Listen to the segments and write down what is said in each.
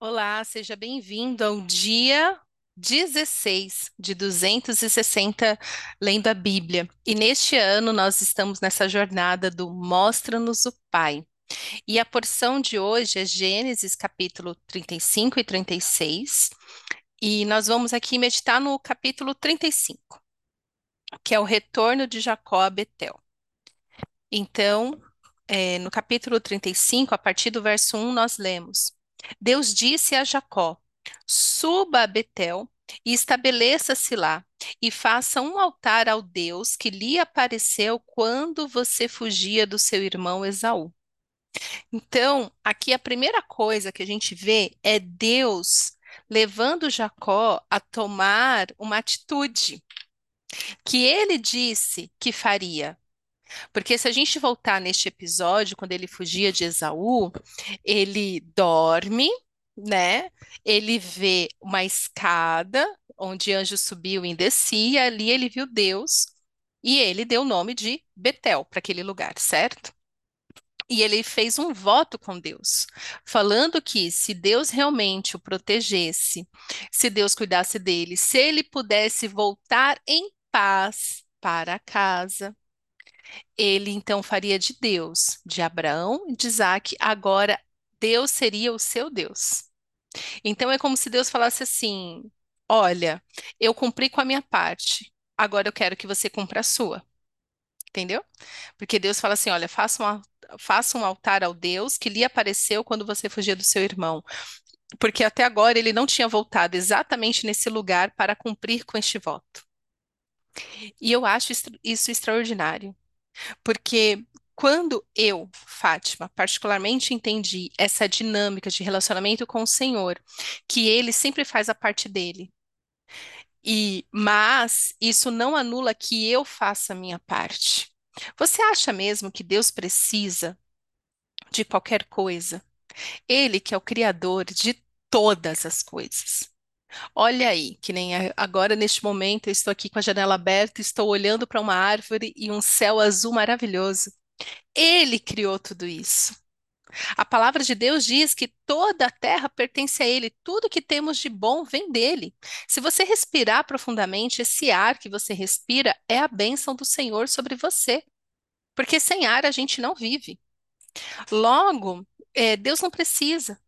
Olá, seja bem-vindo ao dia 16 de 260 lendo a Bíblia. E neste ano nós estamos nessa jornada do Mostra-nos o Pai. E a porção de hoje é Gênesis capítulo 35 e 36. E nós vamos aqui meditar no capítulo 35, que é o retorno de Jacó a Betel. Então, é, no capítulo 35, a partir do verso 1, nós lemos. Deus disse a Jacó: Suba a Betel e estabeleça-se lá, e faça um altar ao Deus que lhe apareceu quando você fugia do seu irmão Esaú. Então, aqui a primeira coisa que a gente vê é Deus levando Jacó a tomar uma atitude que ele disse que faria. Porque se a gente voltar neste episódio, quando ele fugia de Esaú, ele dorme, né? Ele vê uma escada onde anjo subiu e descia, ali ele viu Deus e ele deu o nome de Betel para aquele lugar, certo? E ele fez um voto com Deus, falando que se Deus realmente o protegesse, se Deus cuidasse dele, se ele pudesse voltar em paz para casa, ele então faria de Deus, de Abraão de Isaac, agora Deus seria o seu Deus. Então é como se Deus falasse assim: Olha, eu cumpri com a minha parte, agora eu quero que você cumpra a sua. Entendeu? Porque Deus fala assim: Olha, faça um, faça um altar ao Deus que lhe apareceu quando você fugia do seu irmão. Porque até agora ele não tinha voltado exatamente nesse lugar para cumprir com este voto. E eu acho isso extraordinário. Porque quando eu, Fátima, particularmente entendi essa dinâmica de relacionamento com o Senhor, que ele sempre faz a parte dele. E mas isso não anula que eu faça a minha parte. Você acha mesmo que Deus precisa de qualquer coisa? Ele que é o criador de todas as coisas. Olha aí, que nem agora neste momento eu estou aqui com a janela aberta, estou olhando para uma árvore e um céu azul maravilhoso. Ele criou tudo isso. A palavra de Deus diz que toda a terra pertence a Ele, tudo que temos de bom vem dele. Se você respirar profundamente, esse ar que você respira é a bênção do Senhor sobre você, porque sem ar a gente não vive. Logo, é, Deus não precisa.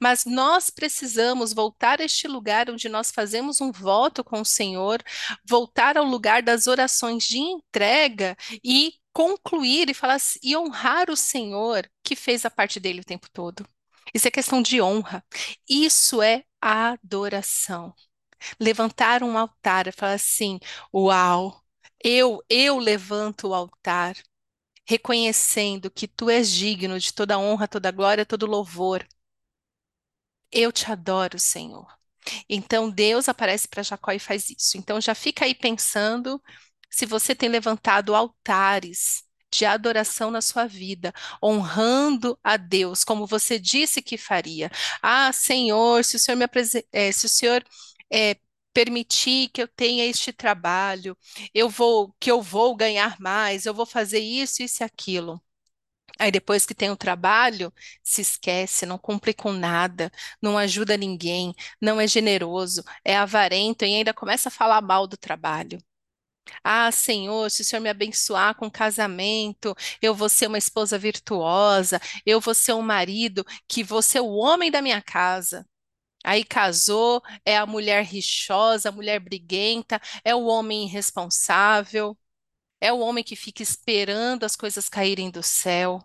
Mas nós precisamos voltar a este lugar onde nós fazemos um voto com o Senhor, voltar ao lugar das orações de entrega e concluir e falar e honrar o Senhor que fez a parte dele o tempo todo. Isso é questão de honra. Isso é adoração. Levantar um altar e falar assim: "Uau, eu eu levanto o altar, reconhecendo que tu és digno de toda honra, toda glória, todo louvor." Eu te adoro, Senhor. Então Deus aparece para Jacó e faz isso. Então já fica aí pensando se você tem levantado altares de adoração na sua vida, honrando a Deus, como você disse que faria. Ah, Senhor, se o Senhor me é, se o Senhor é, permitir que eu tenha este trabalho, eu vou, que eu vou ganhar mais, eu vou fazer isso, isso e aquilo. Aí depois que tem o trabalho, se esquece, não cumpre com nada, não ajuda ninguém, não é generoso, é avarento e ainda começa a falar mal do trabalho. Ah, Senhor, se o Senhor me abençoar com casamento, eu vou ser uma esposa virtuosa, eu vou ser um marido que vou ser o homem da minha casa. Aí casou, é a mulher rixosa, a mulher briguenta, é o homem irresponsável, é o homem que fica esperando as coisas caírem do céu.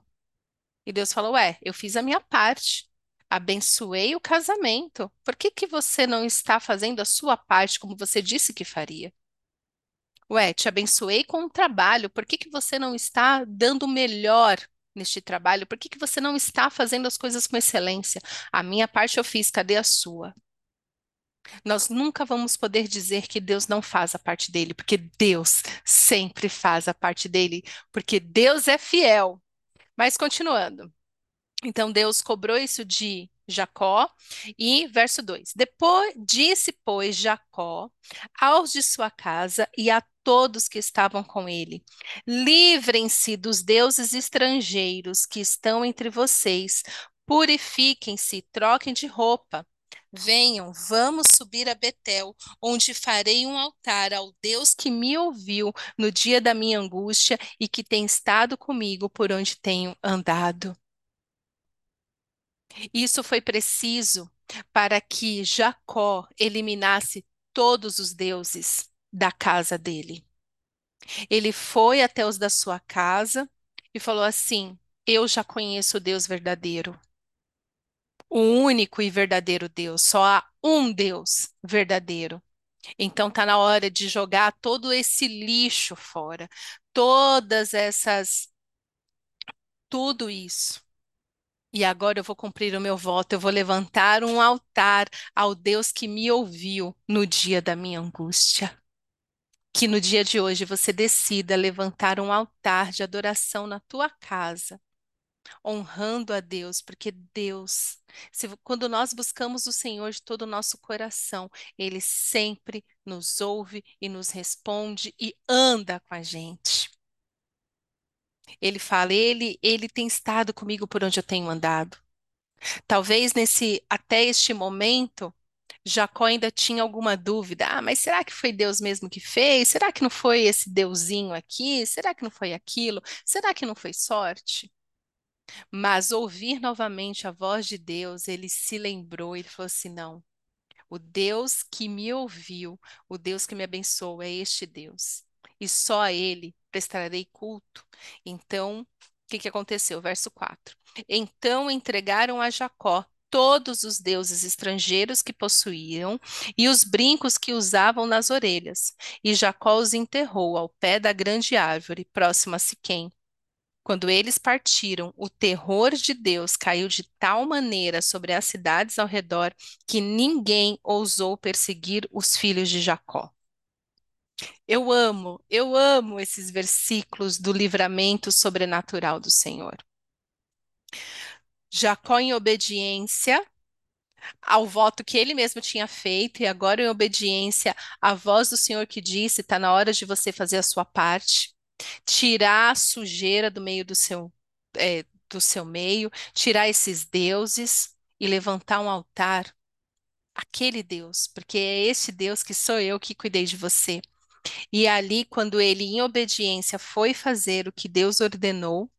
E Deus falou: Ué, eu fiz a minha parte, abençoei o casamento. Por que que você não está fazendo a sua parte como você disse que faria? Ué, te abençoei com o trabalho, por que que você não está dando o melhor neste trabalho? Por que que você não está fazendo as coisas com excelência? A minha parte eu fiz, cadê a sua? Nós nunca vamos poder dizer que Deus não faz a parte dele, porque Deus sempre faz a parte dele, porque Deus é fiel. Mas continuando. Então Deus cobrou isso de Jacó e verso 2. Depois disse, pois, Jacó aos de sua casa e a todos que estavam com ele: Livrem-se dos deuses estrangeiros que estão entre vocês, Purifiquem-se, troquem de roupa. Venham, vamos subir a Betel, onde farei um altar ao Deus que me ouviu no dia da minha angústia e que tem estado comigo por onde tenho andado. Isso foi preciso para que Jacó eliminasse todos os deuses da casa dele. Ele foi até os da sua casa e falou assim: Eu já conheço o Deus verdadeiro, o único e verdadeiro Deus. Só há um Deus verdadeiro. Então tá na hora de jogar todo esse lixo fora, todas essas, tudo isso. E agora eu vou cumprir o meu voto, eu vou levantar um altar ao Deus que me ouviu no dia da minha angústia. Que no dia de hoje você decida levantar um altar de adoração na tua casa, honrando a Deus, porque Deus, se, quando nós buscamos o Senhor de todo o nosso coração, Ele sempre nos ouve e nos responde e anda com a gente. Ele fala, ele, ele tem estado comigo por onde eu tenho andado. Talvez nesse até este momento Jacó ainda tinha alguma dúvida. Ah, mas será que foi Deus mesmo que fez? Será que não foi esse deusinho aqui? Será que não foi aquilo? Será que não foi sorte? Mas ouvir novamente a voz de Deus, ele se lembrou e falou assim: não, o Deus que me ouviu, o Deus que me abençoou é este Deus. E só a ele prestarei culto. Então, o que, que aconteceu? Verso 4. Então entregaram a Jacó todos os deuses estrangeiros que possuíam e os brincos que usavam nas orelhas. E Jacó os enterrou ao pé da grande árvore, próxima a Siquém. Quando eles partiram, o terror de Deus caiu de tal maneira sobre as cidades ao redor que ninguém ousou perseguir os filhos de Jacó. Eu amo, eu amo esses versículos do livramento sobrenatural do Senhor. Jacó, em obediência ao voto que ele mesmo tinha feito, e agora em obediência à voz do Senhor que disse: está na hora de você fazer a sua parte, tirar a sujeira do meio do seu, é, do seu meio, tirar esses deuses e levantar um altar. Aquele Deus, porque é esse Deus que sou eu que cuidei de você. E ali, quando ele, em obediência, foi fazer o que Deus ordenou,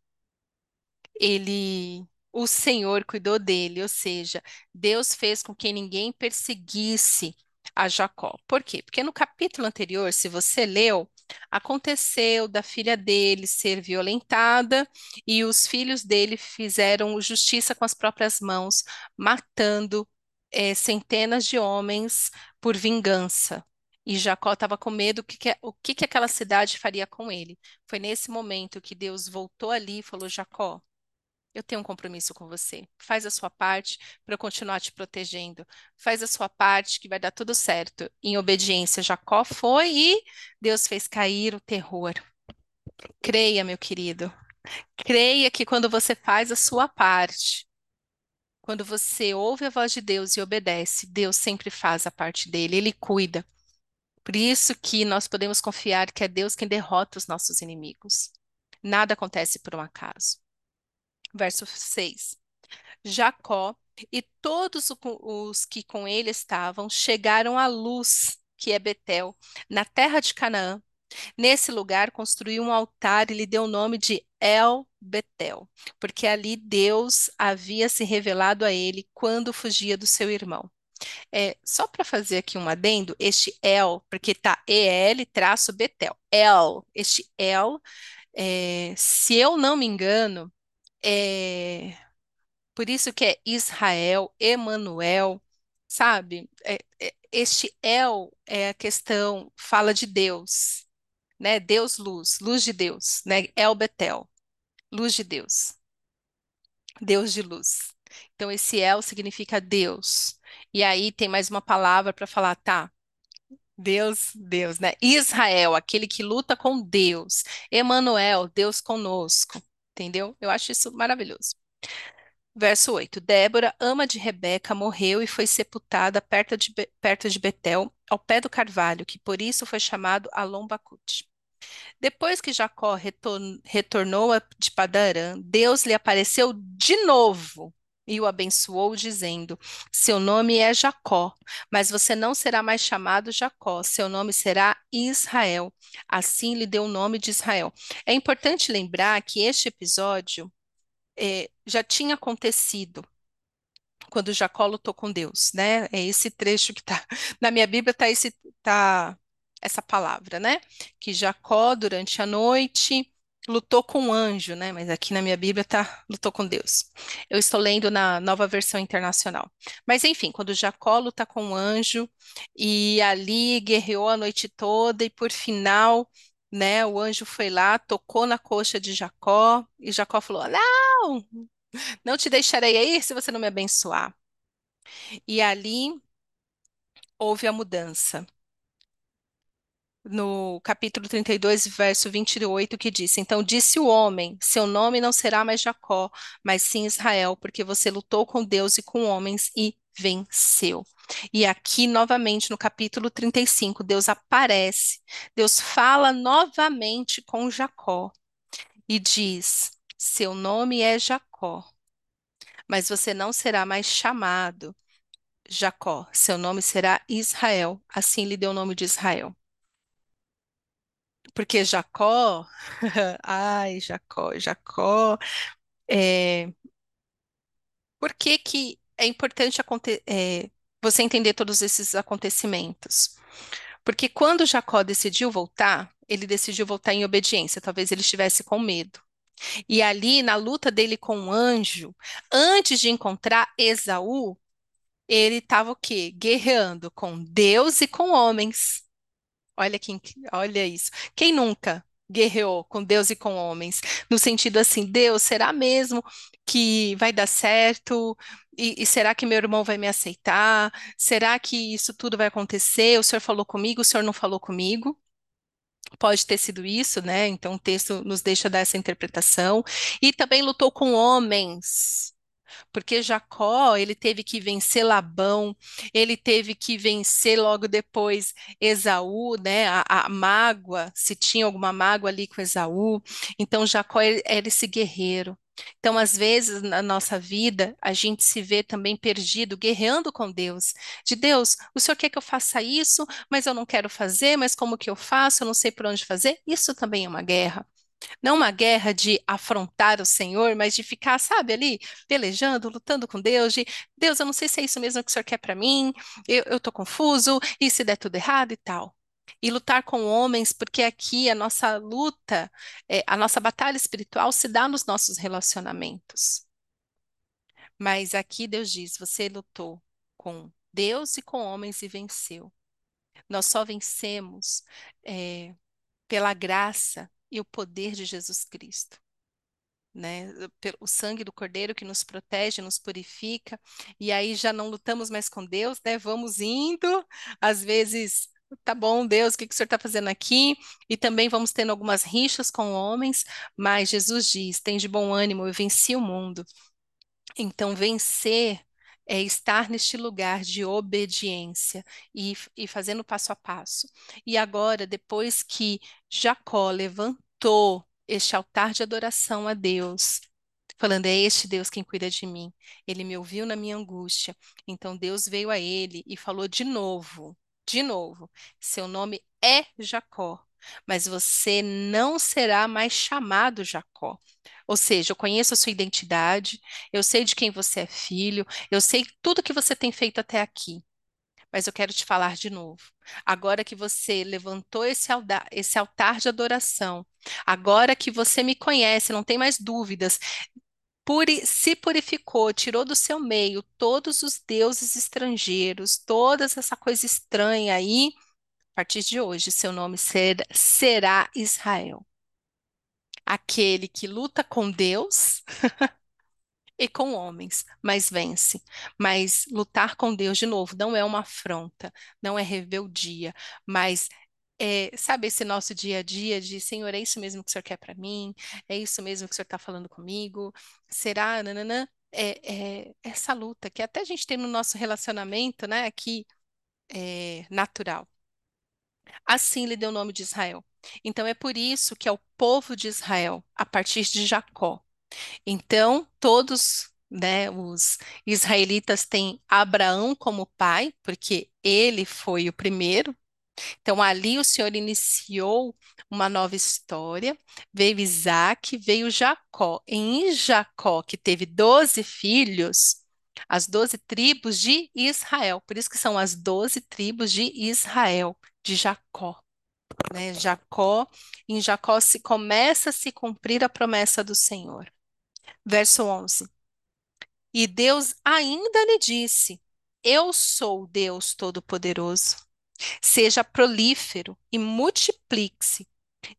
ele o Senhor cuidou dele, ou seja, Deus fez com que ninguém perseguisse a Jacó. Por quê? Porque no capítulo anterior, se você leu, aconteceu da filha dele ser violentada e os filhos dele fizeram justiça com as próprias mãos, matando é, centenas de homens por vingança. E Jacó estava com medo que que, o que, que aquela cidade faria com ele. Foi nesse momento que Deus voltou ali e falou: Jacó, eu tenho um compromisso com você. Faz a sua parte para eu continuar te protegendo. Faz a sua parte que vai dar tudo certo. Em obediência, Jacó foi e Deus fez cair o terror. Creia, meu querido. Creia que quando você faz a sua parte, quando você ouve a voz de Deus e obedece, Deus sempre faz a parte dele, ele cuida. Por isso que nós podemos confiar que é Deus quem derrota os nossos inimigos. Nada acontece por um acaso verso 6. Jacó e todos os que com ele estavam chegaram à luz, que é Betel, na terra de Canaã. Nesse lugar construiu um altar e lhe deu o nome de El Betel, porque ali Deus havia se revelado a ele quando fugia do seu irmão. É, só para fazer aqui um adendo, este El, porque tá EL traço Betel, El, este El, é, se eu não me engano, é, por isso que é Israel, Emanuel, sabe? É, é, este El é a questão, fala de Deus, né? Deus luz, luz de Deus, né? El Betel, luz de Deus, Deus de luz. Então esse El significa Deus. E aí tem mais uma palavra para falar, tá? Deus, Deus, né? Israel, aquele que luta com Deus. Emanuel, Deus conosco entendeu? Eu acho isso maravilhoso. Verso 8: Débora, ama de Rebeca, morreu e foi sepultada perto de, perto de Betel, ao pé do carvalho, que por isso foi chamado Alombacute. Depois que Jacó retornou de Padarã, Deus lhe apareceu de novo e o abençoou, dizendo: Seu nome é Jacó, mas você não será mais chamado Jacó, seu nome será Israel. Assim lhe deu o nome de Israel. É importante lembrar que este episódio eh, já tinha acontecido quando Jacó lutou com Deus, né? É esse trecho que tá na minha Bíblia tá esse tá essa palavra, né? Que Jacó durante a noite lutou com um anjo, né? Mas aqui na minha Bíblia tá lutou com Deus. Eu estou lendo na Nova Versão Internacional. Mas enfim, quando Jacó luta com um anjo e ali guerreou a noite toda e por final Né, o anjo foi lá, tocou na coxa de Jacó e Jacó falou: Não, não te deixarei aí se você não me abençoar. E ali houve a mudança. No capítulo 32, verso 28, que diz: Então disse o homem: Seu nome não será mais Jacó, mas sim Israel, porque você lutou com Deus e com homens e venceu. E aqui, novamente, no capítulo 35, Deus aparece, Deus fala novamente com Jacó e diz: Seu nome é Jacó, mas você não será mais chamado Jacó, seu nome será Israel. Assim lhe deu o nome de Israel. Porque Jacó, ai, Jacó, Jacó, é, por que que é importante é, você entender todos esses acontecimentos? Porque quando Jacó decidiu voltar, ele decidiu voltar em obediência, talvez ele estivesse com medo. E ali, na luta dele com o anjo, antes de encontrar Esaú, ele estava o quê? Guerreando com Deus e com homens. Olha quem, olha isso. Quem nunca guerreou com Deus e com homens? No sentido assim, Deus, será mesmo que vai dar certo? E, e será que meu irmão vai me aceitar? Será que isso tudo vai acontecer? O Senhor falou comigo, o Senhor não falou comigo? Pode ter sido isso, né? Então o texto nos deixa dar essa interpretação. E também lutou com homens porque Jacó, ele teve que vencer Labão, ele teve que vencer logo depois Esaú, né, a, a mágoa, se tinha alguma mágoa ali com Esaú. Então Jacó era esse guerreiro. Então, às vezes, na nossa vida, a gente se vê também perdido, guerreando com Deus. De Deus, o Senhor quer que eu faça isso, mas eu não quero fazer, mas como que eu faço? Eu não sei por onde fazer. Isso também é uma guerra. Não uma guerra de afrontar o Senhor, mas de ficar, sabe, ali, pelejando, lutando com Deus, de Deus, eu não sei se é isso mesmo que o Senhor quer para mim, eu, eu tô confuso, e se der tudo errado e tal. E lutar com homens, porque aqui a nossa luta, é, a nossa batalha espiritual se dá nos nossos relacionamentos. Mas aqui Deus diz: você lutou com Deus e com homens e venceu. Nós só vencemos é, pela graça e o poder de Jesus Cristo. Né? O sangue do Cordeiro que nos protege, nos purifica, e aí já não lutamos mais com Deus, né? Vamos indo, às vezes, tá bom, Deus, o que que o Senhor está fazendo aqui? E também vamos tendo algumas rixas com homens, mas Jesus diz: tem de bom ânimo, eu venci o mundo. Então, vencer é estar neste lugar de obediência e, e fazendo passo a passo. E agora, depois que Jacó levantou este altar de adoração a Deus, falando: É este Deus quem cuida de mim. Ele me ouviu na minha angústia. Então Deus veio a ele e falou de novo, de novo: Seu nome é Jacó, mas você não será mais chamado Jacó. Ou seja, eu conheço a sua identidade, eu sei de quem você é filho, eu sei tudo que você tem feito até aqui. Mas eu quero te falar de novo. Agora que você levantou esse altar, esse altar de adoração, agora que você me conhece, não tem mais dúvidas, puri, se purificou, tirou do seu meio todos os deuses estrangeiros, toda essa coisa estranha aí, a partir de hoje, seu nome ser, será Israel aquele que luta com Deus e com homens, mas vence. Mas lutar com Deus, de novo, não é uma afronta, não é rebeldia, mas é, sabe esse nosso dia a dia de Senhor, é isso mesmo que o Senhor quer para mim? É isso mesmo que o Senhor está falando comigo? Será? Nananã? É, é essa luta que até a gente tem no nosso relacionamento, né, aqui, é natural. Assim lhe deu o nome de Israel. Então é por isso que é o povo de Israel, a partir de Jacó. Então, todos né? Os israelitas têm Abraão como pai, porque ele foi o primeiro. Então, ali o Senhor iniciou uma nova história. Veio Isaac, veio Jacó. Em Jacó, que teve 12 filhos, as 12 tribos de Israel. Por isso que são as 12 tribos de Israel, de Jacó. Né? Jacó, em Jacó se começa a se cumprir a promessa do Senhor. Verso 11. E Deus ainda lhe disse: Eu sou Deus Todo-Poderoso. Seja prolífero e multiplique-se.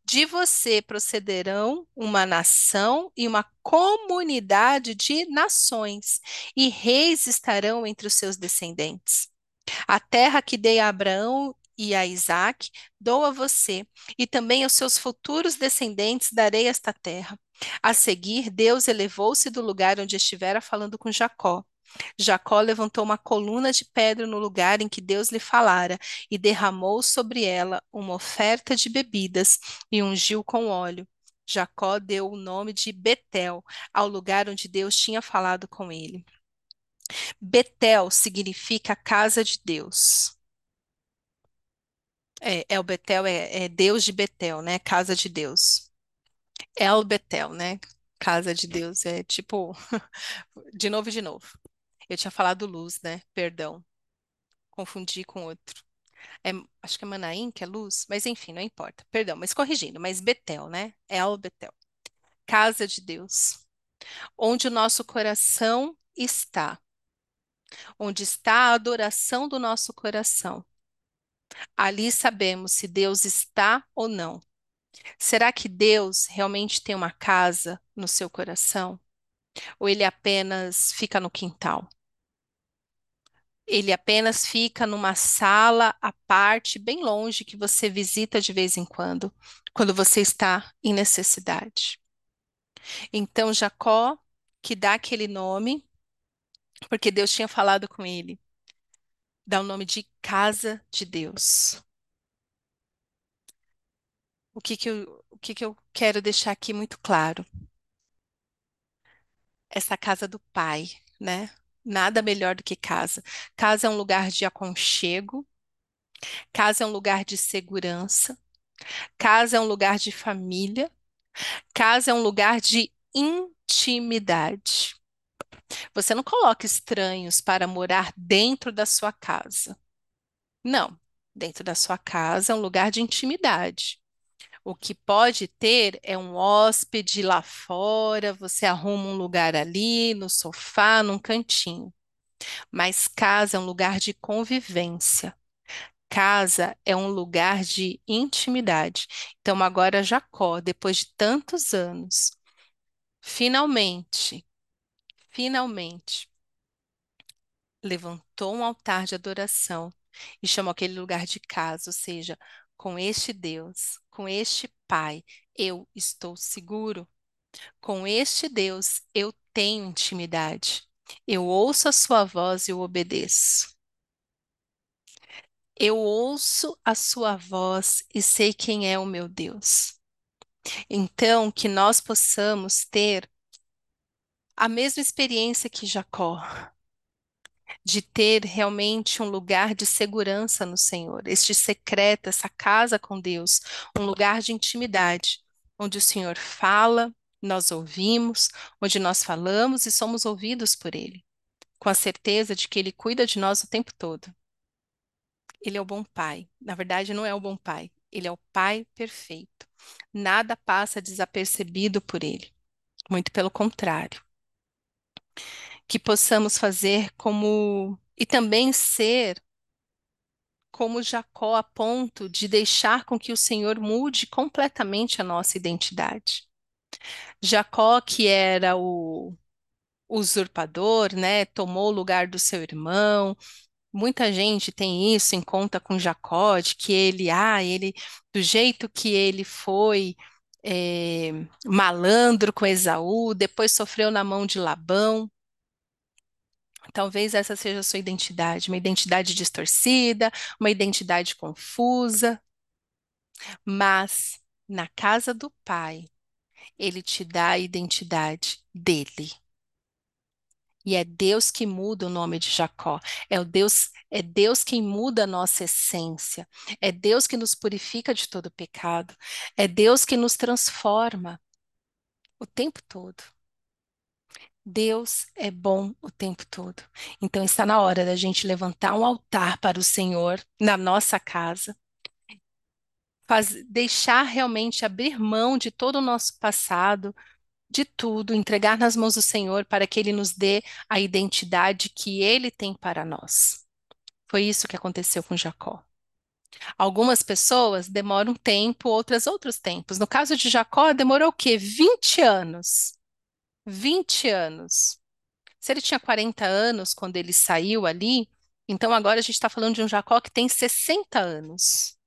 De você procederão uma nação e uma comunidade de nações, e reis estarão entre os seus descendentes. A terra que dei a Abraão e a Isaac dou a você, e também aos seus futuros descendentes darei esta terra. A seguir, Deus elevou-se do lugar onde estivera falando com Jacó. Jacó levantou uma coluna de pedra no lugar em que Deus lhe falara e derramou sobre ela uma oferta de bebidas e ungiu com óleo. Jacó deu o nome de Betel ao lugar onde Deus tinha falado com ele. Betel significa casa de Deus. É, El Betel é, é Deus de Betel, né? Casa de Deus. El Betel, né? Casa de Deus. É tipo, de novo e de novo. Eu tinha falado luz, né? Perdão. Confundi com outro. É, acho que é Manaim, que é luz, mas enfim, não importa. Perdão, mas corrigindo, mas Betel, né? El Betel. Casa de Deus. Onde o nosso coração está. Onde está a adoração do nosso coração. Ali sabemos se Deus está ou não. Será que Deus realmente tem uma casa no seu coração? Ou ele apenas fica no quintal? Ele apenas fica numa sala à parte, bem longe, que você visita de vez em quando, quando você está em necessidade. Então, Jacó, que dá aquele nome, porque Deus tinha falado com ele, dá o nome de casa de Deus. O que que eu, o que que eu quero deixar aqui muito claro? Essa casa do Pai, né? Nada melhor do que casa. Casa é um lugar de aconchego, casa é um lugar de segurança, casa é um lugar de família, casa é um lugar de intimidade. Você não coloca estranhos para morar dentro da sua casa. Não, dentro da sua casa é um lugar de intimidade. O que pode ter é um hóspede lá fora, você arruma um lugar ali, no sofá, num cantinho. Mas casa é um lugar de convivência. Casa é um lugar de intimidade. Então, agora Jacó, depois de tantos anos, finalmente, finalmente, levantou um altar de adoração e chamou aquele lugar de casa, ou seja, com este Deus, com este Pai, eu estou seguro. Com este Deus, eu tenho intimidade. Eu ouço a sua voz e eu obedeço. Eu ouço a sua voz e sei quem é o meu Deus. Então, que nós possamos ter a mesma experiência que Jacó, de ter realmente um lugar de segurança no Senhor, este secreto, essa casa com Deus, um lugar de intimidade, onde o Senhor fala, nós ouvimos, onde nós falamos e somos ouvidos por Ele, com a certeza de que Ele cuida de nós o tempo todo. Ele é o bom Pai. Na verdade, não é o bom Pai, Ele é o Pai perfeito. Nada passa desapercebido por Ele, muito pelo contrário que possamos fazer como e também ser como Jacó a ponto de deixar com que o Senhor mude completamente a nossa identidade. Jacó, que era o usurpador, né, tomou o lugar do seu irmão. Muita gente tem isso em conta com Jacó, de que ele, ah, ele, do jeito que ele foi é, malandro com Esaú, depois sofreu na mão de Labão. Talvez essa seja a sua identidade, uma identidade distorcida, uma identidade confusa, mas na casa do Pai, Ele te dá a identidade dele. E é Deus que muda o nome de Jacó. É o Deus, é Deus quem muda a nossa essência. É Deus que nos purifica de todo pecado. É Deus que nos transforma o tempo todo. Deus é bom o tempo todo. Então está na hora da gente levantar um altar para o Senhor na nossa casa. Faz, deixar realmente abrir mão de todo o nosso passado, de tudo, entregar nas mãos do Senhor para que Ele nos dê a identidade que Ele tem para nós. Foi isso que aconteceu com Jacó. Algumas pessoas demoram um tempo, outras outros tempos. No caso de Jacó, demorou o quê? 20 anos. 20 anos. Se ele tinha 40 anos quando ele saiu ali, então agora a gente está falando de um Jacó que tem 60 anos.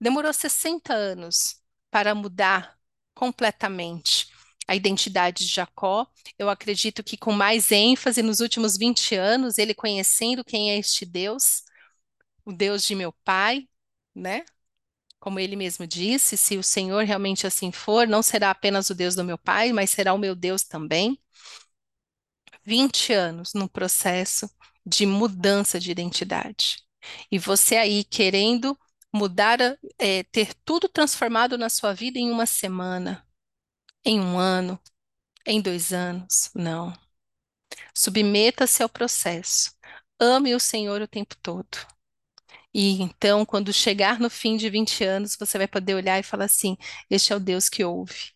Demorou 60 anos para mudar completamente a identidade de Jacó. Eu acredito que com mais ênfase nos últimos 20 anos, ele conhecendo quem é este Deus, o Deus de meu pai, né? Como ele mesmo disse, se o Senhor realmente assim for, não será apenas o Deus do meu pai, mas será o meu Deus também. 20 anos no processo de mudança de identidade. E você aí querendo mudar, é, ter tudo transformado na sua vida em uma semana, em um ano, em dois anos. Não. Submeta-se ao processo. Ame o Senhor o tempo todo. E então, quando chegar no fim de 20 anos, você vai poder olhar e falar assim: Este é o Deus que ouve.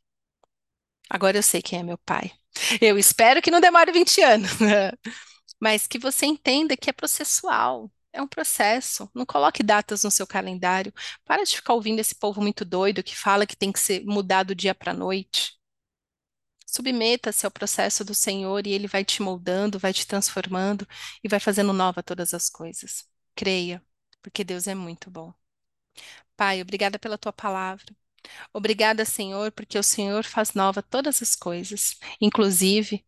Agora eu sei quem é meu pai. Eu espero que não demore 20 anos, mas que você entenda que é processual. É um processo. Não coloque datas no seu calendário. Para de ficar ouvindo esse povo muito doido que fala que tem que ser mudado do dia para noite. Submeta-se ao processo do Senhor e Ele vai te moldando, vai te transformando e vai fazendo nova todas as coisas. Creia porque Deus é muito bom. Pai, obrigada pela tua palavra. Obrigada, Senhor, porque o Senhor faz nova todas as coisas, inclusive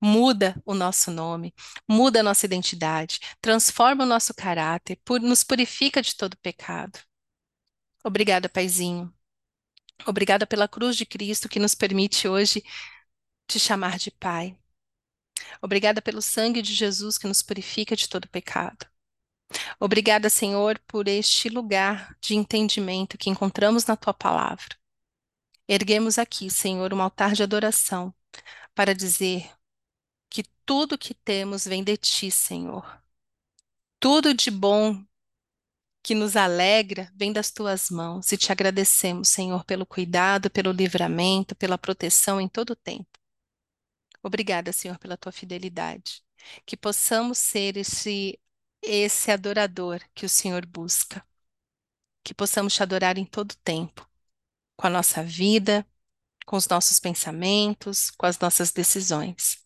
muda o nosso nome, muda a nossa identidade, transforma o nosso caráter, nos purifica de todo pecado. Obrigada, Paizinho. Obrigada pela cruz de Cristo que nos permite hoje te chamar de Pai. Obrigada pelo sangue de Jesus que nos purifica de todo pecado. Obrigada, Senhor, por este lugar de entendimento que encontramos na tua palavra. Erguemos aqui, Senhor, um altar de adoração para dizer que tudo que temos vem de ti, Senhor. Tudo de bom que nos alegra vem das tuas mãos e te agradecemos, Senhor, pelo cuidado, pelo livramento, pela proteção em todo o tempo. Obrigada, Senhor, pela tua fidelidade. Que possamos ser esse esse adorador que o Senhor busca. Que possamos te adorar em todo tempo, com a nossa vida, com os nossos pensamentos, com as nossas decisões.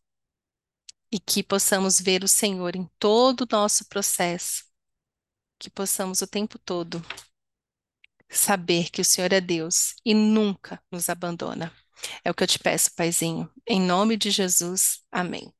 E que possamos ver o Senhor em todo o nosso processo. Que possamos o tempo todo saber que o Senhor é Deus e nunca nos abandona. É o que eu te peço, Paizinho. Em nome de Jesus, amém.